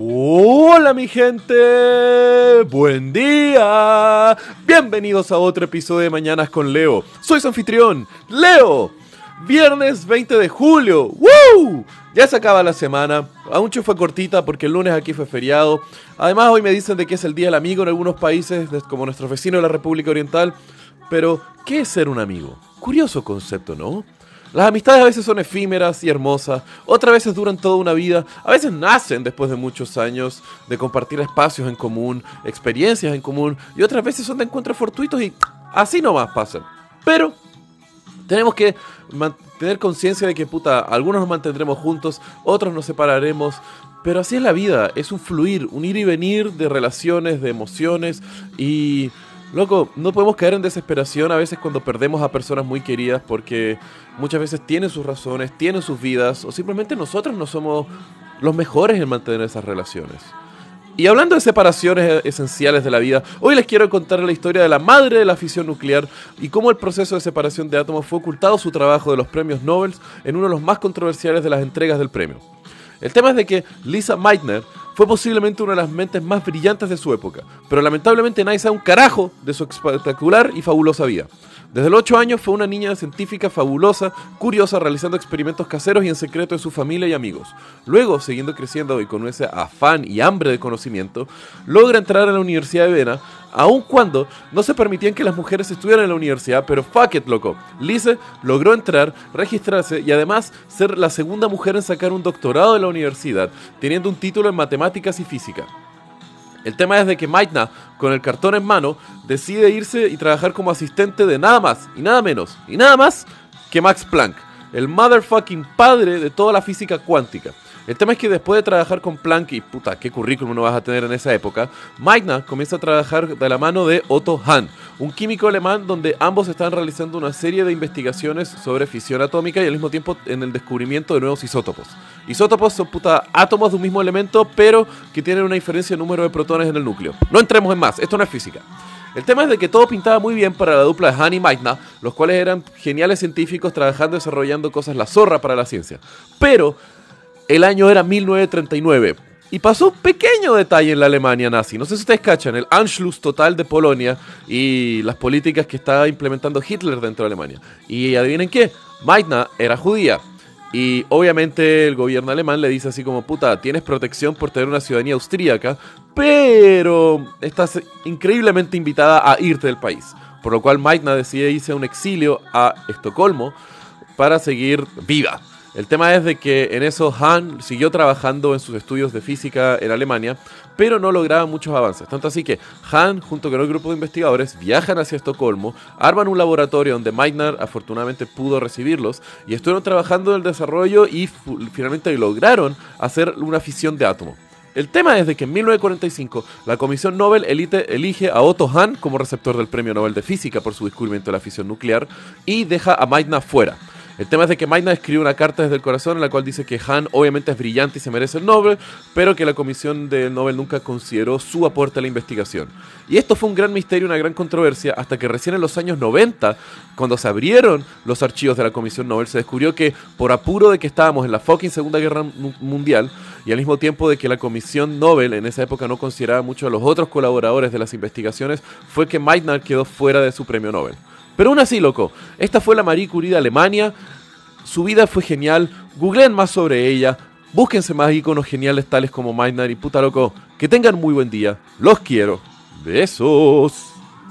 Hola mi gente, buen día. Bienvenidos a otro episodio de Mañanas con Leo. Soy su anfitrión, Leo. Viernes 20 de julio. ¡Woo! Ya se acaba la semana. Aún fue cortita porque el lunes aquí fue feriado. Además hoy me dicen de que es el Día del Amigo en algunos países, como nuestro vecino de la República Oriental. Pero, ¿qué es ser un amigo? Curioso concepto, ¿no? Las amistades a veces son efímeras y hermosas, otras veces duran toda una vida, a veces nacen después de muchos años de compartir espacios en común, experiencias en común, y otras veces son de encuentros fortuitos y así nomás pasan. Pero tenemos que tener conciencia de que, puta, algunos nos mantendremos juntos, otros nos separaremos, pero así es la vida, es un fluir, un ir y venir de relaciones, de emociones y Loco, no podemos caer en desesperación a veces cuando perdemos a personas muy queridas porque muchas veces tienen sus razones, tienen sus vidas o simplemente nosotros no somos los mejores en mantener esas relaciones. Y hablando de separaciones esenciales de la vida, hoy les quiero contar la historia de la madre de la fisión nuclear y cómo el proceso de separación de átomos fue ocultado su trabajo de los premios Nobel en uno de los más controversiales de las entregas del premio. El tema es de que Lisa Meitner fue posiblemente una de las mentes más brillantes de su época, pero lamentablemente nadie sabe un carajo de su espectacular y fabulosa vida. Desde los 8 años fue una niña científica fabulosa, curiosa, realizando experimentos caseros y en secreto de su familia y amigos. Luego, siguiendo creciendo y con ese afán y hambre de conocimiento, logra entrar a la Universidad de Viena, aun cuando no se permitían que las mujeres estudiaran en la universidad, pero fuck it, loco. Lise logró entrar, registrarse y además ser la segunda mujer en sacar un doctorado de la universidad, teniendo un título en matemáticas y física. El tema es de que Maitna, con el cartón en mano, decide irse y trabajar como asistente de nada más y nada menos y nada más que Max Planck, el motherfucking padre de toda la física cuántica. El tema es que después de trabajar con Planck, y puta, qué currículum no vas a tener en esa época, Meitner comienza a trabajar de la mano de Otto Hahn, un químico alemán donde ambos están realizando una serie de investigaciones sobre fisión atómica y al mismo tiempo en el descubrimiento de nuevos isótopos. Isótopos son puta átomos de un mismo elemento, pero que tienen una diferencia en número de protones en el núcleo. No entremos en más, esto no es física. El tema es de que todo pintaba muy bien para la dupla de Han y Meitner, los cuales eran geniales científicos trabajando y desarrollando cosas la zorra para la ciencia. Pero el año era 1939. Y pasó un pequeño detalle en la Alemania nazi. No sé si ustedes cachan, el Anschluss total de Polonia y las políticas que estaba implementando Hitler dentro de Alemania. Y adivinen qué, Meitner era judía. Y obviamente el gobierno alemán le dice así como, puta, tienes protección por tener una ciudadanía austríaca, pero estás increíblemente invitada a irte del país. Por lo cual Meitner decide irse a un exilio a Estocolmo para seguir viva. El tema es de que en eso Han siguió trabajando en sus estudios de física en Alemania, pero no lograba muchos avances. Tanto así que Han, junto con el grupo de investigadores, viajan hacia Estocolmo, arman un laboratorio donde Meitner afortunadamente pudo recibirlos y estuvieron trabajando en el desarrollo y finalmente lograron hacer una fisión de átomo. El tema es de que en 1945 la Comisión Nobel elige a Otto Hahn como receptor del Premio Nobel de Física por su descubrimiento de la fisión nuclear y deja a Meitner fuera. El tema es de que Meitner escribe una carta desde el corazón en la cual dice que Han obviamente es brillante y se merece el Nobel, pero que la comisión del Nobel nunca consideró su aporte a la investigación. Y esto fue un gran misterio, una gran controversia, hasta que recién en los años 90, cuando se abrieron los archivos de la comisión Nobel, se descubrió que por apuro de que estábamos en la fucking Segunda Guerra Mundial, y al mismo tiempo de que la comisión Nobel en esa época no consideraba mucho a los otros colaboradores de las investigaciones, fue que Meitner quedó fuera de su premio Nobel. Pero aún así, loco, esta fue la Marie Curie de Alemania. Su vida fue genial. Googleen más sobre ella. Búsquense más iconos geniales tales como Meitner y puta loco. Que tengan muy buen día. Los quiero. Besos.